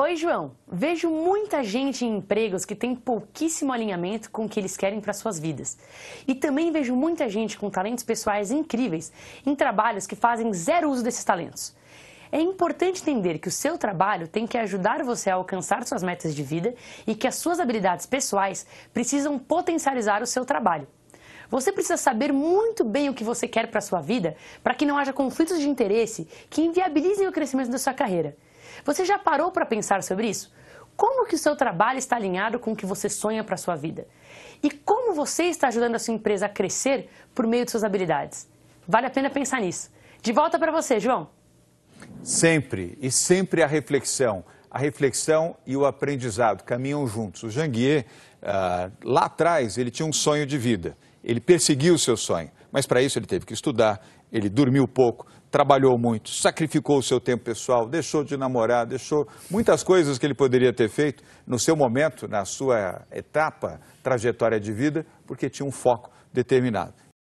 Oi, João. Vejo muita gente em empregos que tem pouquíssimo alinhamento com o que eles querem para suas vidas. E também vejo muita gente com talentos pessoais incríveis em trabalhos que fazem zero uso desses talentos. É importante entender que o seu trabalho tem que ajudar você a alcançar suas metas de vida e que as suas habilidades pessoais precisam potencializar o seu trabalho. Você precisa saber muito bem o que você quer para a sua vida para que não haja conflitos de interesse que inviabilizem o crescimento da sua carreira. Você já parou para pensar sobre isso? Como que o seu trabalho está alinhado com o que você sonha para a sua vida? E como você está ajudando a sua empresa a crescer por meio de suas habilidades? Vale a pena pensar nisso. De volta para você, João. Sempre, e sempre a reflexão. A reflexão e o aprendizado caminham juntos. O Janguier, ah, lá atrás, ele tinha um sonho de vida. Ele perseguiu o seu sonho, mas para isso ele teve que estudar, ele dormiu pouco, trabalhou muito, sacrificou o seu tempo pessoal, deixou de namorar, deixou muitas coisas que ele poderia ter feito no seu momento, na sua etapa, trajetória de vida, porque tinha um foco determinado.